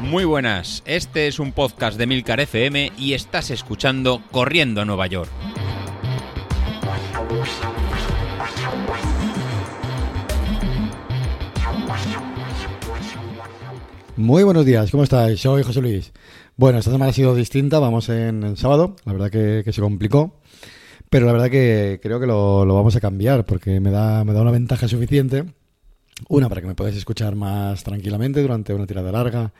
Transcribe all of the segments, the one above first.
Muy buenas, este es un podcast de Milcar FM y estás escuchando Corriendo a Nueva York. Muy buenos días, ¿cómo estáis? Soy José Luis. Bueno, esta semana ha sido distinta, vamos en, el sábado, la verdad que, se complicó, pero la verdad que creo que lo, vamos a cambiar porque me da, me da una ventaja suficiente. Una, para que me podáis escuchar más tranquilamente durante una tirada larga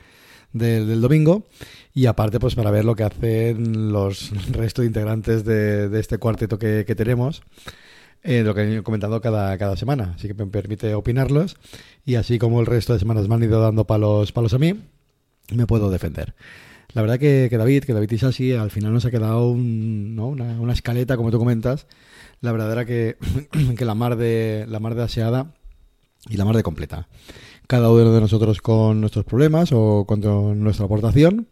del, domingo y aparte pues para ver lo que hacen los restos de integrantes de, este cuarteto que, tenemos. Eh, lo que he comentado cada, cada semana, así que me permite opinarlos y así como el resto de semanas me han ido dando palos, palos a mí, me puedo defender. La verdad que, que David, que David Isasi, al final nos ha quedado una, escaleta, como tú comentas. La verdad era que, que la mar de la mar de aseada y la mar de completa. Cada uno de nosotros con nuestros problemas o con nuestra aportación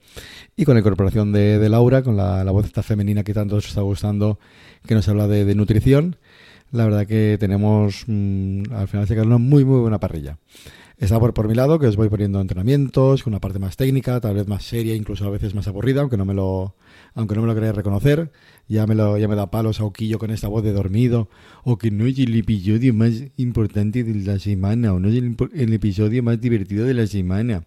y con la incorporación de, Laura, con la, voz esta femenina que tanto os está gustando, que nos habla de, nutrición. La verdad que tenemos, mm, al final se una muy, muy buena parrilla. Está por, por mi lado, que os voy poniendo entrenamientos, con una parte más técnica, tal vez más seria, incluso a veces más aburrida, aunque no me lo, aunque no me lo reconocer. Ya me, lo, ya me da palos a Oquillo con esta voz de dormido. O que no es el episodio más importante de la semana, o no es el, episodio más divertido de la semana.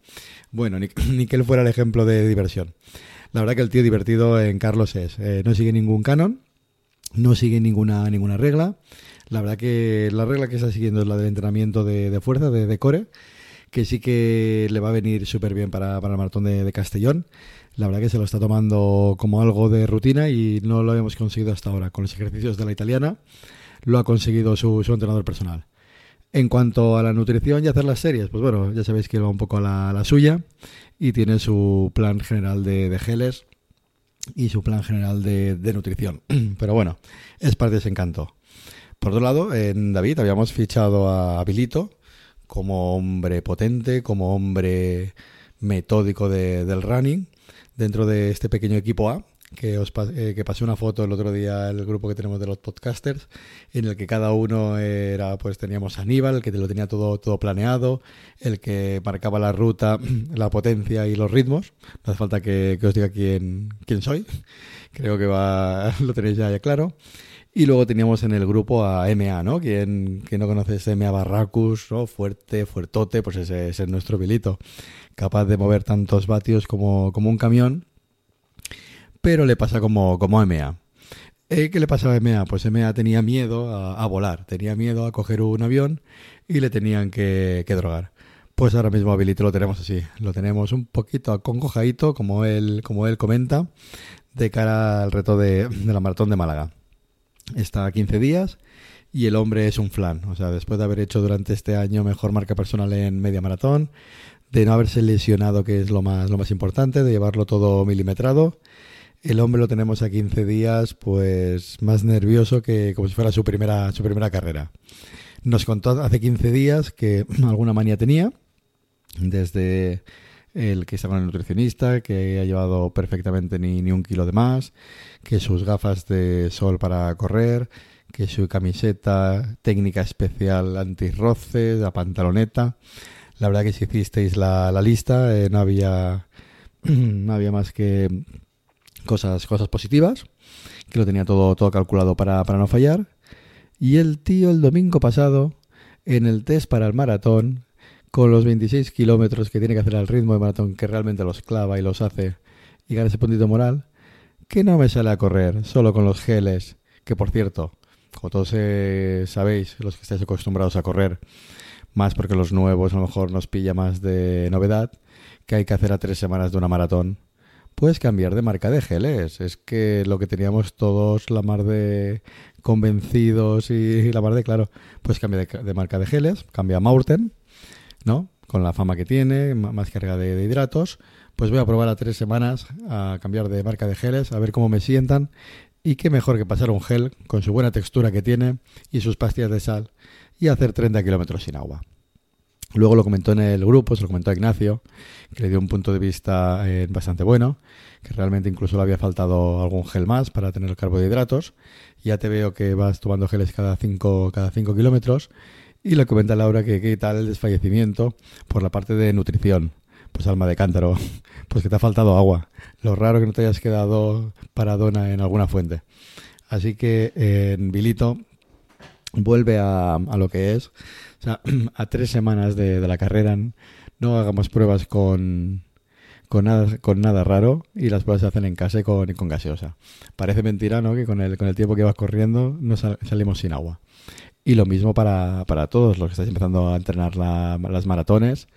Bueno, ni, ni, que él fuera el ejemplo de diversión. La verdad que el tío divertido en Carlos es. Eh, no sigue ningún canon, no sigue ninguna, ninguna regla. La verdad que la regla que está siguiendo es la del entrenamiento de, fuerza, de, core, que sí que le va a venir súper bien para, para, el maratón de, Castellón. La verdad que se lo está tomando como algo de rutina y no lo hemos conseguido hasta ahora. Con los ejercicios de la italiana lo ha conseguido su, entrenador personal. En cuanto a la nutrición y hacer las series, pues bueno, ya sabéis que va un poco a la, suya y tiene su plan general de, de geles y su plan general de, de nutrición. Pero bueno, es parte de ese encanto. Por otro lado, en David habíamos fichado a Bilito como hombre potente, como hombre metódico del running dentro de este pequeño equipo A que os eh, que pasé una foto el otro día el grupo que tenemos de los podcasters en el que cada uno era pues teníamos a Aníbal el que lo tenía todo todo planeado el que marcaba la ruta la potencia y los ritmos. No hace falta que, os diga quién quién soy. Creo que va lo tenéis ya claro y luego teníamos en el grupo a MA, ¿no? Quien, no conoce ese MA Barracus, ¿no? Fuerte, fuertote, pues ese, es nuestro bilito. Capaz de mover tantos vatios como, como un camión, pero le pasa como, como a MA. Eh, ¿Qué le pasaba a MA? Pues MA tenía miedo a, volar, tenía miedo a coger un avión y le tenían que, drogar. Pues ahora mismo a Bilito lo tenemos así, lo tenemos un poquito acongojadito, como él, como él comenta, de cara al reto de la maratón de Málaga está a 15 días y el hombre es un flan. O sea, después de haber hecho durante este año mejor marca personal en media maratón, de no haberse lesionado, que es lo más, lo más importante, de llevarlo todo milimetrado. El hombre lo tenemos a 15 días, pues más nervioso que como si fuera su primera, su primera carrera. Nos contó hace 15 días que alguna manía tenía, desde el que está con el nutricionista, que ha llevado perfectamente ni, ni un kilo de más, que sus gafas de sol para correr, que su camiseta técnica especial antirroce, la pantaloneta. La verdad que si hicisteis la, la lista eh, no había no había más que cosas cosas positivas, que lo tenía todo todo calculado para, para no fallar. Y el tío el domingo pasado en el test para el maratón con los 26 kilómetros que tiene que hacer al ritmo de maratón, que realmente los clava y los hace y gana ese puntito moral, que no me sale a correr solo con los geles, que por cierto, como todos eh, sabéis, los que estáis acostumbrados a correr, más porque los nuevos a lo mejor nos pilla más de novedad, que hay que hacer a tres semanas de una maratón, puedes cambiar de marca de geles. Es que lo que teníamos todos, la mar de convencidos y la mar de claro, pues cambia de, marca de geles, cambia a Maurten ¿no? Con la fama que tiene, más carga de, hidratos, pues voy a probar a tres semanas a cambiar de marca de geles, a ver cómo me sientan. Y qué mejor que pasar un gel con su buena textura que tiene y sus pastillas de sal y hacer 30 kilómetros sin agua. Luego lo comentó en el grupo, se lo comentó a Ignacio, que le dio un punto de vista eh, bastante bueno, que realmente incluso le había faltado algún gel más para tener carbohidratos. Ya te veo que vas tomando geles cada 5 cada cinco kilómetros Y le comenta Laura que qué tal el desfallecimiento por la parte de nutrición. Pues alma de cántaro, pues que te ha faltado agua. Lo raro que no te hayas quedado paradona en alguna fuente. Así que en Vilito vuelve a, lo que es. O sea, a tres semanas de, la carrera no hagamos pruebas con, con nada, con nada raro y las pruebas se hacen en casa y con, gaseosa. Parece mentira, ¿no? Que con el, tiempo que vas corriendo no sal, salimos sin agua. Y lo mismo para, para todos los que estáis empezando a entrenar la, las maratones.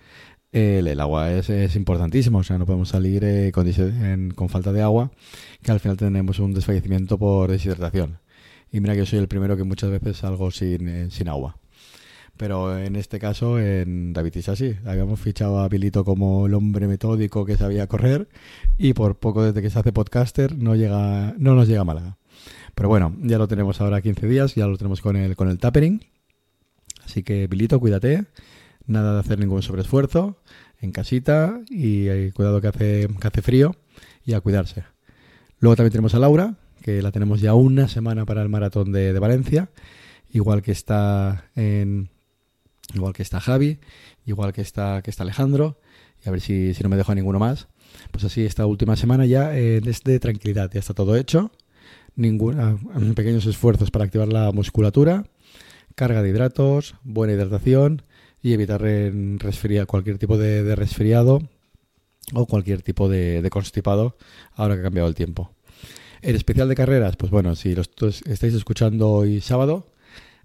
El, agua es, es, importantísimo, o sea, no podemos salir eh, con, con falta de agua, que al final tenemos un desfallecimiento por deshidratación. Y mira que yo soy el primero que muchas veces salgo sin, eh, sin agua. Pero en este caso, en David Isasi, habíamos fichado a Bilito como el hombre metódico que sabía correr y por poco desde que se hace podcaster no llega no nos llega a Málaga. Pero bueno, ya lo tenemos ahora 15 días, ya lo tenemos con el, con el tapering. Así que Bilito, cuídate. Nada de hacer ningún sobreesfuerzo en casita y eh, cuidado que hace, que hace frío y a cuidarse. Luego también tenemos a Laura, que la tenemos ya una semana para el maratón de, de Valencia, igual que está en, igual que está Javi, igual que está, que está Alejandro, y a ver si, si no me dejo ninguno más. Pues así, esta última semana ya eh, es de tranquilidad, ya está todo hecho. Ninguna, pequeños esfuerzos para activar la musculatura, carga de hidratos, buena hidratación y evitar resfriar, cualquier tipo de, de, resfriado o cualquier tipo de, constipado ahora que ha cambiado el tiempo. El especial de carreras, pues bueno, si lo estáis escuchando hoy sábado,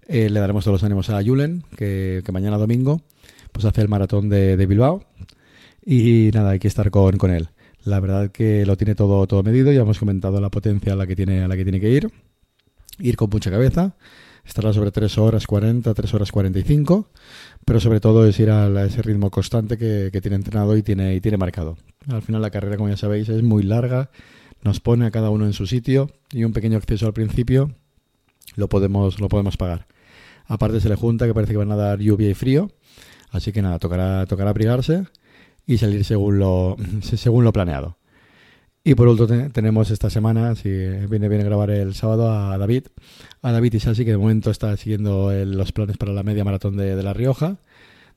eh, le daremos todos los ánimos a Julen, que, mañana domingo pues hace el maratón de, Bilbao. Y nada, hay que estar con él. La verdad que lo tiene todo, todo medido, ya hemos comentado la potencia a la que tiene, a la que tiene que ir. Ir con mucha cabeza. Estará sobre 3 horas 40, 3 horas 45. Pero sobre todo es ir a, ese ritmo constante que, que, tiene entrenado y tiene, y tiene marcado. Al final la carrera, como ya sabéis, es muy larga. Nos pone a cada uno en su sitio y un pequeño acceso al principio lo podemos, lo podemos pagar. Aparte se le junta que parece que van a dar lluvia y frío. Así que nada, tocará, tocará abrigarse y salir según lo, según lo planeado. Y por último te, tenemos esta semana, si viene bien a grabar el sábado, a David. A David Isasi, que de momento está siguiendo los planes para la media maratón de, La Rioja.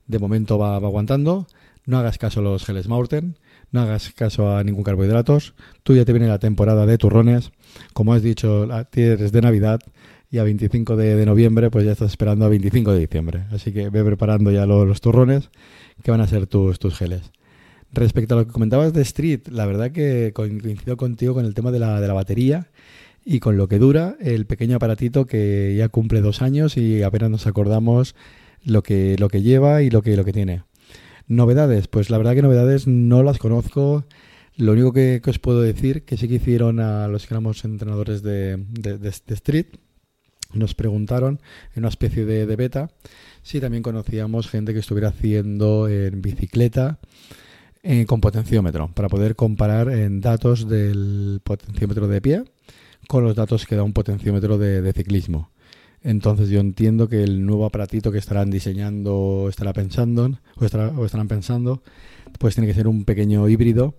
De momento va, va, aguantando. No hagas caso a los geles Maurten. No hagas caso a ningún carbohidratos. Tú ya te viene la temporada de turrones. Como has dicho, tienes de Navidad y a 25 de, noviembre pues ya estás esperando a 25 de diciembre. Así que ve preparando ya los, los turrones que van a ser tus, tus geles. Respecto a lo que comentabas de Street, la verdad que coincido contigo con el tema de la, de la batería y con lo que dura el pequeño aparatito que ya cumple dos años y apenas nos acordamos lo que, lo que lleva y lo que, lo que tiene. Novedades, pues la verdad que novedades no las conozco. Lo único que, os puedo decir que sí que hicieron a los que éramos entrenadores de, de, de, Street nos preguntaron en una especie de, beta si también conocíamos gente que estuviera haciendo en bicicleta eh, con potenciómetro para poder comparar en datos del potenciómetro de pie con los datos que da un potenciómetro de, ciclismo. Entonces yo entiendo que el nuevo aparatito que estarán diseñando, estará pensando o, estará, o estarán pensando, pues tiene que ser un pequeño híbrido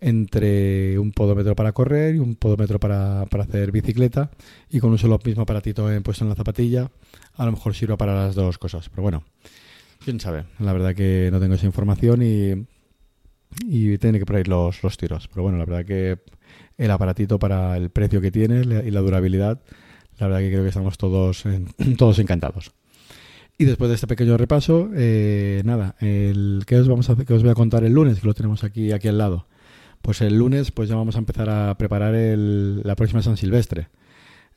entre un podómetro para correr y un podómetro para, para hacer bicicleta y con un solo mismo aparatito puesto en la zapatilla a lo mejor sirva para las dos cosas pero bueno quién sabe la verdad que no tengo esa información y y tiene que poner los, los tiros pero bueno la verdad que el aparatito para el precio que tiene y la durabilidad la verdad que creo que estamos todos todos encantados y después de este pequeño repaso eh, nada el que os vamos a que os voy a contar el lunes que lo tenemos aquí aquí al lado pues el lunes pues ya vamos a empezar a preparar el, la próxima San Silvestre.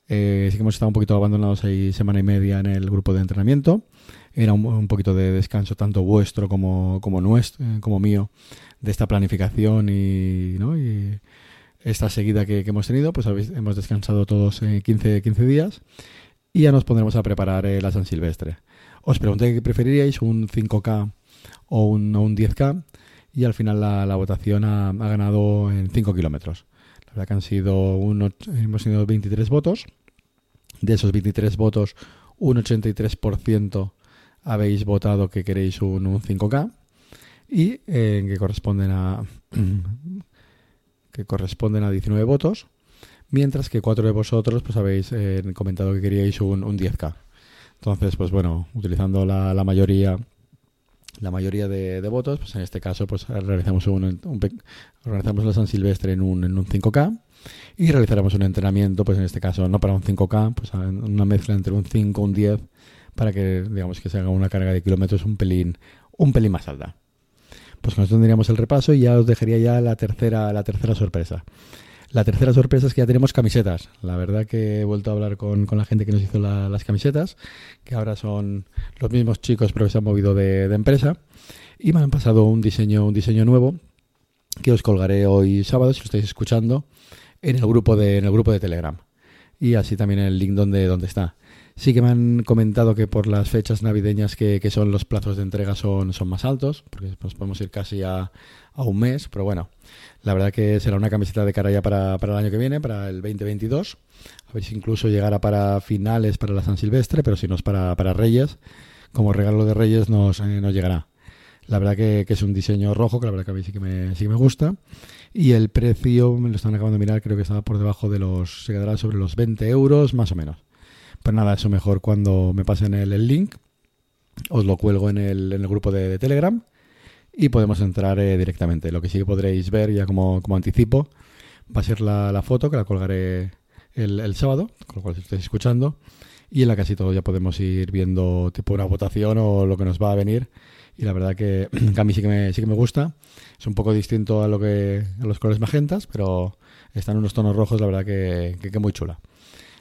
Eh, sí que hemos estado un poquito abandonados ahí semana y media en el grupo de entrenamiento. Era un, un poquito de descanso tanto vuestro como, como nuestro, eh, como mío, de esta planificación y, ¿no? y esta seguida que, que hemos tenido. Pues habéis, hemos descansado todos eh, 15, 15 días y ya nos pondremos a preparar eh, la San Silvestre. Os pregunté qué preferiríais, un 5K o un, o un 10K y al final la, la votación ha, ha, ganado en 5 kilómetros. La verdad que han sido un, hemos tenido 23 votos. De esos 23 votos, un 83% habéis votado que queréis un, un 5K y eh, que corresponden a que corresponden a 19 votos, mientras que cuatro de vosotros pues habéis eh, comentado que queríais un, un 10K. Entonces, pues bueno, utilizando la, la mayoría la mayoría de, votos, pues en este caso pues realizamos un, un, la San Silvestre en un, en un 5K y realizaremos un entrenamiento, pues en este caso no para un 5K, pues una mezcla entre un 5 y un 10 para que digamos que se haga una carga de kilómetros un pelín un pelín más alta. Pues con esto tendríamos el repaso y ya os dejaría ya la tercera la tercera sorpresa. La tercera sorpresa es que ya tenemos camisetas. La verdad que he vuelto a hablar con, con la gente que nos hizo la, las camisetas, que ahora son los mismos chicos pero que se han movido de, de, empresa. Y me han pasado un diseño, un diseño nuevo que os colgaré hoy sábado, si lo estáis escuchando, en el grupo de, en el grupo de Telegram. Y así también el link donde, donde está. Sí que me han comentado que por las fechas navideñas que, son los plazos de entrega son, son más altos, porque nos podemos ir casi a, a un mes, pero bueno, la verdad que será una camiseta de cara ya para, para, el año que viene, para el 2022. A ver si incluso llegara para finales para la San Silvestre, pero si no es para, para Reyes, como regalo de Reyes nos, eh, nos llegará. La verdad que, que, es un diseño rojo, que la verdad que a mí sí que me, sí que me gusta. Y el precio, me lo están acabando de mirar, creo que estaba por debajo de los, se quedará sobre los 20 euros, más o menos. Pues nada, eso mejor cuando me pasen el, el link. Os lo cuelgo en el, en el grupo de, Telegram y podemos entrar eh, directamente. Lo que sí que podréis ver, ya como, como anticipo, va a ser la, la foto que la colgaré el, el, sábado, con lo cual si estáis escuchando, y en la casi todo ya podemos ir viendo tipo una votación o lo que nos va a venir. Y la verdad que, que a mí sí que, me, sí que me gusta. Es un poco distinto a lo que a los colores magentas, pero están unos tonos rojos, la verdad que, que, que muy chula.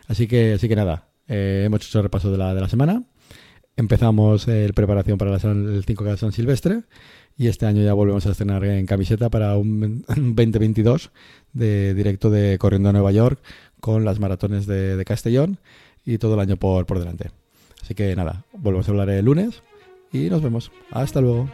Así que, así que nada, eh, hemos hecho el repaso de la, de la semana. Empezamos el preparación para la, el 5K de San Silvestre y este año ya volvemos a estrenar en camiseta para un 2022 de directo de Corriendo a Nueva York con las maratones de, de Castellón y todo el año por, por delante. Así que nada, volvemos a hablar el lunes y nos vemos. Hasta luego.